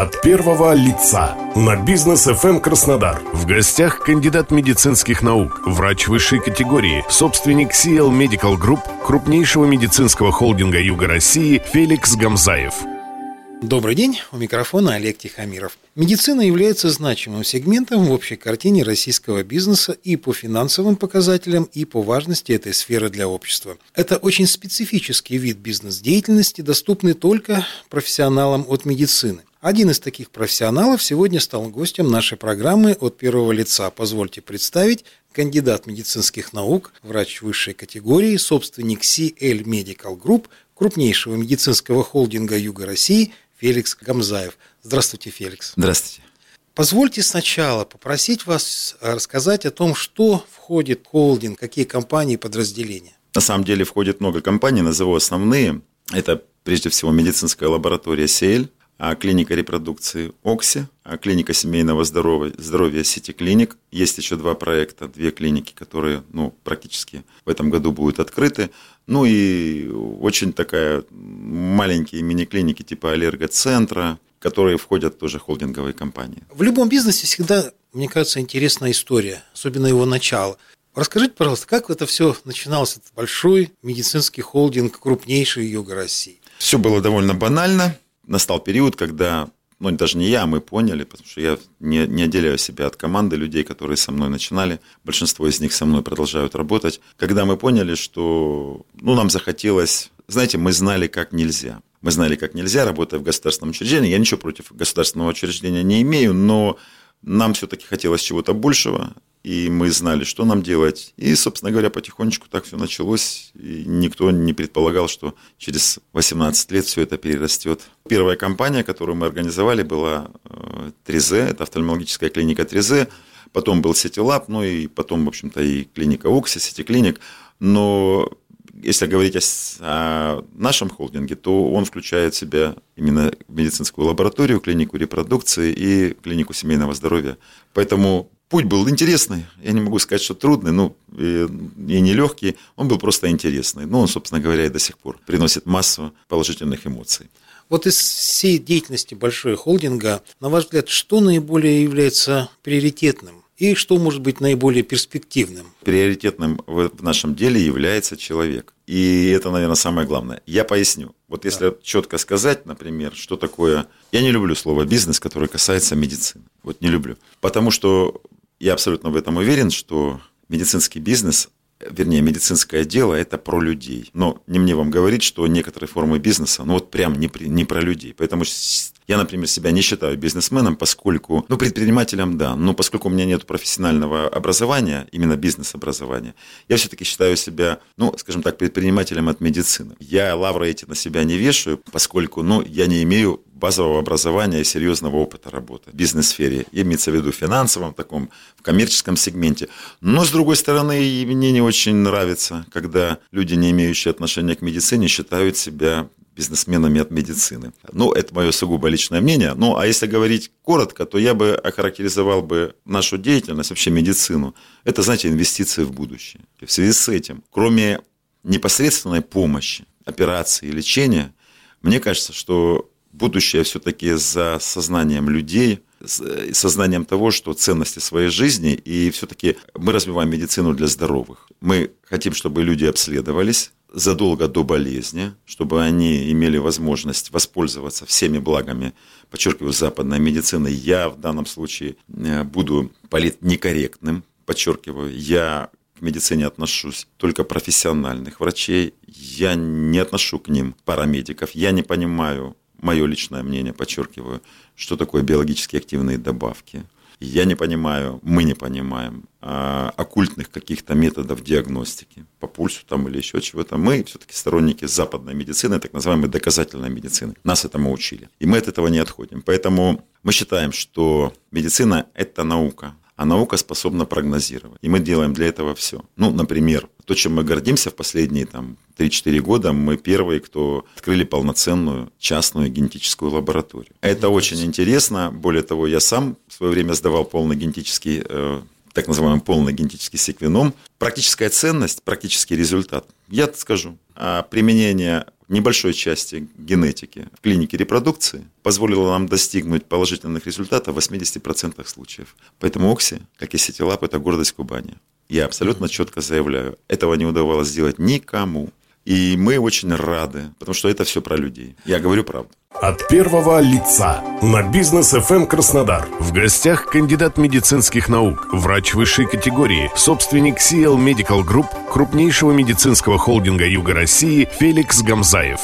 от первого лица на бизнес FM Краснодар. В гостях кандидат медицинских наук, врач высшей категории, собственник CL Medical Group, крупнейшего медицинского холдинга Юга России Феликс Гамзаев. Добрый день, у микрофона Олег Тихомиров. Медицина является значимым сегментом в общей картине российского бизнеса и по финансовым показателям, и по важности этой сферы для общества. Это очень специфический вид бизнес-деятельности, доступный только профессионалам от медицины. Один из таких профессионалов сегодня стал гостем нашей программы от первого лица. Позвольте представить кандидат медицинских наук, врач высшей категории, собственник CL Medical Group, крупнейшего медицинского холдинга Юга России – Феликс Гамзаев. Здравствуйте, Феликс. Здравствуйте. Позвольте сначала попросить вас рассказать о том, что входит в холдинг, какие компании и подразделения. На самом деле входит много компаний, назову основные. Это прежде всего медицинская лаборатория а клиника репродукции «Окси», а клиника семейного здоровья, здоровья «Сити Клиник». Есть еще два проекта, две клиники, которые ну, практически в этом году будут открыты. Ну и очень такая маленькие мини-клиники типа аллергоцентра, которые входят тоже в холдинговые компании. В любом бизнесе всегда, мне кажется, интересная история, особенно его начало. Расскажите, пожалуйста, как это все начиналось, этот большой медицинский холдинг, крупнейший Юга России? Все было довольно банально настал период, когда, ну, даже не я, а мы поняли, потому что я не, не отделяю себя от команды людей, которые со мной начинали. Большинство из них со мной продолжают работать. Когда мы поняли, что, ну, нам захотелось, знаете, мы знали, как нельзя. Мы знали, как нельзя, работая в государственном учреждении. Я ничего против государственного учреждения не имею, но нам все-таки хотелось чего-то большего и мы знали, что нам делать. И, собственно говоря, потихонечку так все началось, и никто не предполагал, что через 18 лет все это перерастет. Первая компания, которую мы организовали, была э, Тризе, это офтальмологическая клиника Тризе, потом был Ситилаб, ну и потом, в общем-то, и клиника Окси, Сити Клиник. Но если говорить о, нашем холдинге, то он включает в себя именно медицинскую лабораторию, клинику репродукции и клинику семейного здоровья. Поэтому Путь был интересный, я не могу сказать, что трудный, ну и, и нелегкий, он был просто интересный. Ну, он, собственно говоря, и до сих пор приносит массу положительных эмоций. Вот из всей деятельности большой холдинга, на ваш взгляд, что наиболее является приоритетным? И что может быть наиболее перспективным? Приоритетным в нашем деле является человек. И это, наверное, самое главное. Я поясню. Вот если да. четко сказать, например, что такое... Я не люблю слово «бизнес», которое касается медицины. Вот не люблю. Потому что я абсолютно в этом уверен, что медицинский бизнес вернее, медицинское дело – это про людей. Но не мне вам говорить, что некоторые формы бизнеса, ну вот прям не, не про людей. Поэтому я, например, себя не считаю бизнесменом, поскольку, ну, предпринимателем, да, но поскольку у меня нет профессионального образования, именно бизнес-образования, я все-таки считаю себя, ну, скажем так, предпринимателем от медицины. Я лавры эти на себя не вешаю, поскольку, ну, я не имею базового образования и серьезного опыта работы в бизнес-сфере. Имеется в виду в финансовом таком, в коммерческом сегменте. Но, с другой стороны, мне не очень нравится, когда люди, не имеющие отношения к медицине, считают себя бизнесменами от медицины. Ну, это мое сугубо личное мнение. Ну, а если говорить коротко, то я бы охарактеризовал бы нашу деятельность, вообще медицину. Это, знаете, инвестиции в будущее. И в связи с этим, кроме непосредственной помощи, операции и лечения, мне кажется, что будущее все-таки за сознанием людей, э, сознанием того, что ценности своей жизни, и все-таки мы развиваем медицину для здоровых. Мы хотим, чтобы люди обследовались задолго до болезни, чтобы они имели возможность воспользоваться всеми благами, подчеркиваю, западной медицины. Я в данном случае э, буду политнекорректным, подчеркиваю, я к медицине отношусь только профессиональных врачей, я не отношу к ним парамедиков, я не понимаю мое личное мнение, подчеркиваю, что такое биологически активные добавки. Я не понимаю, мы не понимаем а, оккультных каких-то методов диагностики по пульсу там или еще чего-то. Мы все-таки сторонники западной медицины, так называемой доказательной медицины. Нас этому учили. И мы от этого не отходим. Поэтому мы считаем, что медицина – это наука а наука способна прогнозировать. И мы делаем для этого все. Ну, например, то, чем мы гордимся в последние там, 3-4 года, мы первые, кто открыли полноценную частную генетическую лабораторию. Это очень интересно. Более того, я сам в свое время сдавал полный генетический э, так называемый полный генетический секвеном. Практическая ценность, практический результат, я скажу, а применение небольшой части генетики в клинике репродукции позволило нам достигнуть положительных результатов в 80% случаев. Поэтому Окси, как и Сетилап, это гордость Кубани. Я абсолютно четко заявляю, этого не удавалось сделать никому. И мы очень рады, потому что это все про людей. Я говорю правду. От первого лица на бизнес FM Краснодар. В гостях кандидат медицинских наук, врач высшей категории, собственник CL Medical Group, крупнейшего медицинского холдинга Юга России Феликс Гамзаев.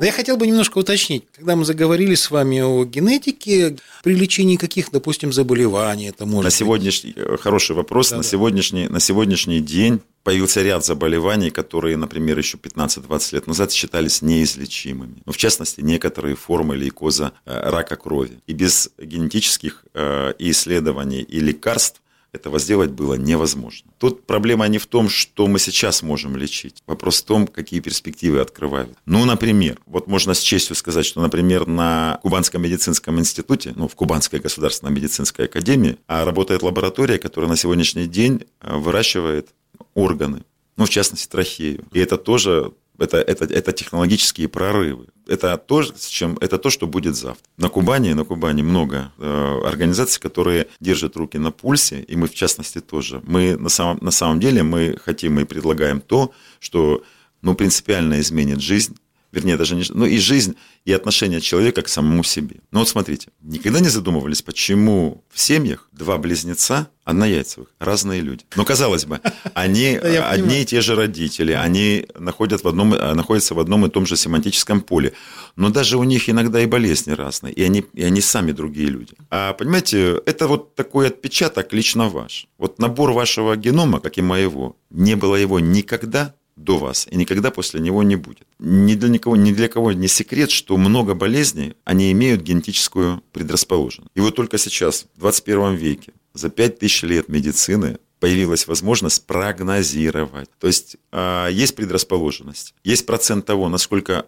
Но я хотел бы немножко уточнить. Когда мы заговорили с вами о генетике, при лечении каких, допустим, заболеваний это может На сегодняшний, быть? Э, хороший вопрос. Да, на, да. Сегодняшний, на сегодняшний день появился ряд заболеваний, которые, например, еще 15-20 лет назад считались неизлечимыми. Ну, в частности, некоторые формы лейкоза э, рака крови. И без генетических э, исследований и лекарств этого сделать было невозможно. Тут проблема не в том, что мы сейчас можем лечить. Вопрос в том, какие перспективы открывают. Ну, например, вот можно с честью сказать, что, например, на Кубанском медицинском институте, ну, в Кубанской государственной медицинской академии, а работает лаборатория, которая на сегодняшний день э, выращивает органы, ну, в частности, трахею. И это тоже это, это, это технологические прорывы. Это то, с чем, это то, что будет завтра. На Кубани, на Кубани много э, организаций, которые держат руки на пульсе, и мы в частности тоже. Мы на самом, на самом деле мы хотим и предлагаем то, что ну, принципиально изменит жизнь вернее, даже не... Ну, и жизнь, и отношение человека к самому себе. Ну, вот смотрите, никогда не задумывались, почему в семьях два близнеца однояйцевых, разные люди. Ну, казалось бы, они одни и те же родители, они находят в одном, находятся в одном и том же семантическом поле, но даже у них иногда и болезни разные, и они, и они сами другие люди. А, понимаете, это вот такой отпечаток лично ваш. Вот набор вашего генома, как и моего, не было его никогда, до вас и никогда после него не будет. Ни для никого, ни для кого не секрет, что много болезней, они имеют генетическую предрасположенность. И вот только сейчас, в 21 веке, за 5000 лет медицины появилась возможность прогнозировать. То есть а, есть предрасположенность, есть процент того, насколько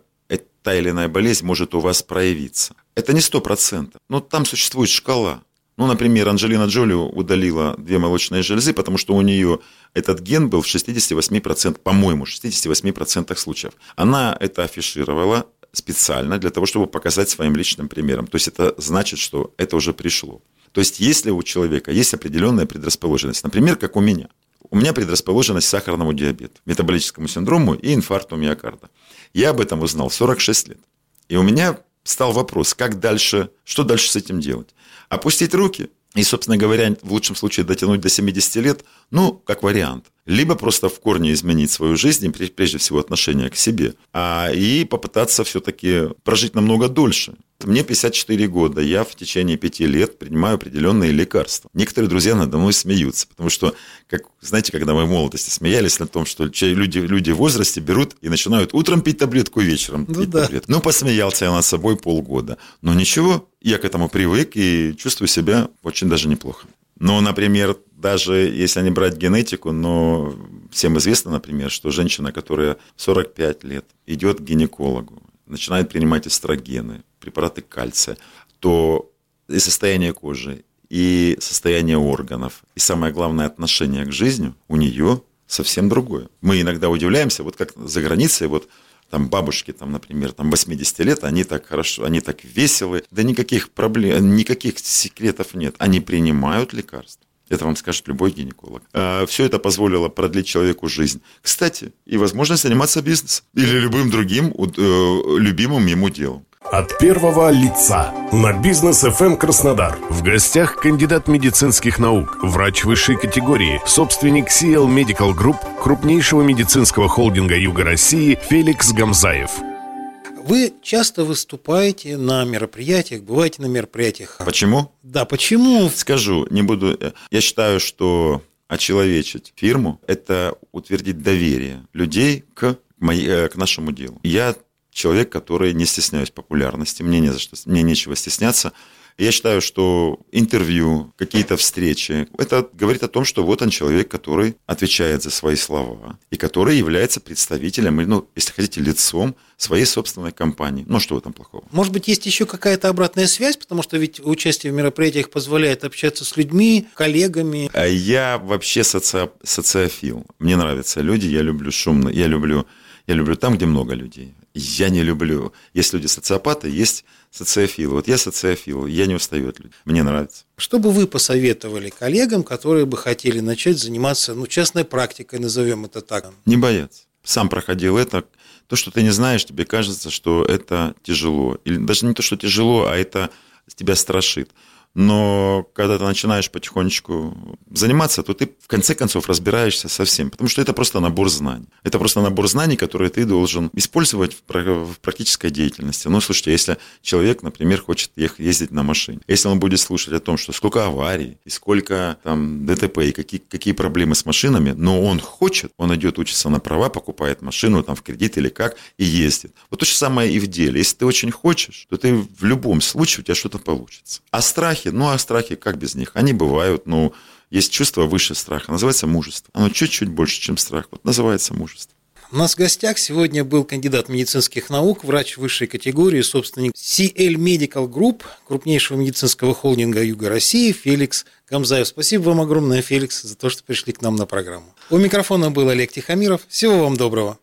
та или иная болезнь может у вас проявиться. Это не сто процентов, но там существует шкала. Ну, например, Анджелина Джоли удалила две молочные железы, потому что у нее этот ген был в 68%, по-моему, 68% случаев. Она это афишировала специально для того, чтобы показать своим личным примером. То есть это значит, что это уже пришло. То есть если у человека есть определенная предрасположенность, например, как у меня, у меня предрасположенность к сахарному диабету, метаболическому синдрому и инфаркту миокарда. Я об этом узнал в 46 лет. И у меня стал вопрос, как дальше, что дальше с этим делать? Опустить руки и, собственно говоря, в лучшем случае дотянуть до 70 лет, ну, как вариант. Либо просто в корне изменить свою жизнь, прежде всего отношение к себе, а, и попытаться все-таки прожить намного дольше. Мне 54 года, я в течение 5 лет принимаю определенные лекарства. Некоторые друзья надо мной смеются, потому что, как, знаете, когда мы в молодости смеялись на том, что люди, люди в возрасте берут и начинают утром пить таблетку, вечером ну, пить да. таблетку. Ну, посмеялся я над собой полгода. Но ничего, я к этому привык и чувствую себя очень даже неплохо. Но, например, даже если не брать генетику, но всем известно, например, что женщина, которая 45 лет идет к гинекологу, начинает принимать эстрогены, препараты кальция, то и состояние кожи, и состояние органов, и самое главное отношение к жизни у нее совсем другое. Мы иногда удивляемся, вот как за границей, вот там бабушки, там, например, там 80 лет, они так хорошо, они так веселы, да никаких проблем, никаких секретов нет. Они принимают лекарства. Это вам скажет любой гинеколог. А, Все это позволило продлить человеку жизнь. Кстати, и возможность заниматься бизнесом или любым другим э, любимым ему делом. От первого лица на бизнес FM Краснодар. В гостях кандидат медицинских наук, врач высшей категории, собственник CL Medical Group, крупнейшего медицинского холдинга Юга России Феликс Гамзаев. Вы часто выступаете на мероприятиях, бываете на мероприятиях. Почему? Да, почему? Скажу, не буду. Я считаю, что очеловечить фирму – это утвердить доверие людей к, моей, э, к нашему делу. Я человек, который не стесняюсь популярности, мне не за что, мне нечего стесняться. Я считаю, что интервью, какие-то встречи, это говорит о том, что вот он человек, который отвечает за свои слова и который является представителем, ну, если хотите, лицом своей собственной компании. Ну, что в этом плохого? Может быть, есть еще какая-то обратная связь, потому что ведь участие в мероприятиях позволяет общаться с людьми, коллегами. А я вообще соци... социофил. Мне нравятся люди, я люблю шумно, я люблю, я люблю там, где много людей. Я не люблю. Есть люди социопаты, есть социофилы. Вот я социофил, я не устаю от людей. Мне нравится. Что бы вы посоветовали коллегам, которые бы хотели начать заниматься, ну, частной практикой, назовем это так? Не бояться. Сам проходил это. То, что ты не знаешь, тебе кажется, что это тяжело. Или даже не то, что тяжело, а это тебя страшит. Но когда ты начинаешь потихонечку заниматься, то ты в конце концов разбираешься со всем, потому что это просто набор знаний. Это просто набор знаний, которые ты должен использовать в практической деятельности. Ну, слушайте, если человек, например, хочет ездить на машине, если он будет слушать о том, что сколько аварий, и сколько там ДТП, и какие, какие проблемы с машинами, но он хочет, он идет учиться на права, покупает машину там в кредит или как, и ездит. Вот то же самое и в деле. Если ты очень хочешь, то ты в любом случае у тебя что-то получится. А страхи страхи. Ну, а страхи, как без них? Они бывают, ну, есть чувство выше страха, называется мужество. Оно чуть-чуть больше, чем страх, вот называется мужество. У нас в гостях сегодня был кандидат медицинских наук, врач высшей категории, собственник CL Medical Group, крупнейшего медицинского холдинга Юга России, Феликс Гамзаев. Спасибо вам огромное, Феликс, за то, что пришли к нам на программу. У микрофона был Олег Тихомиров. Всего вам доброго.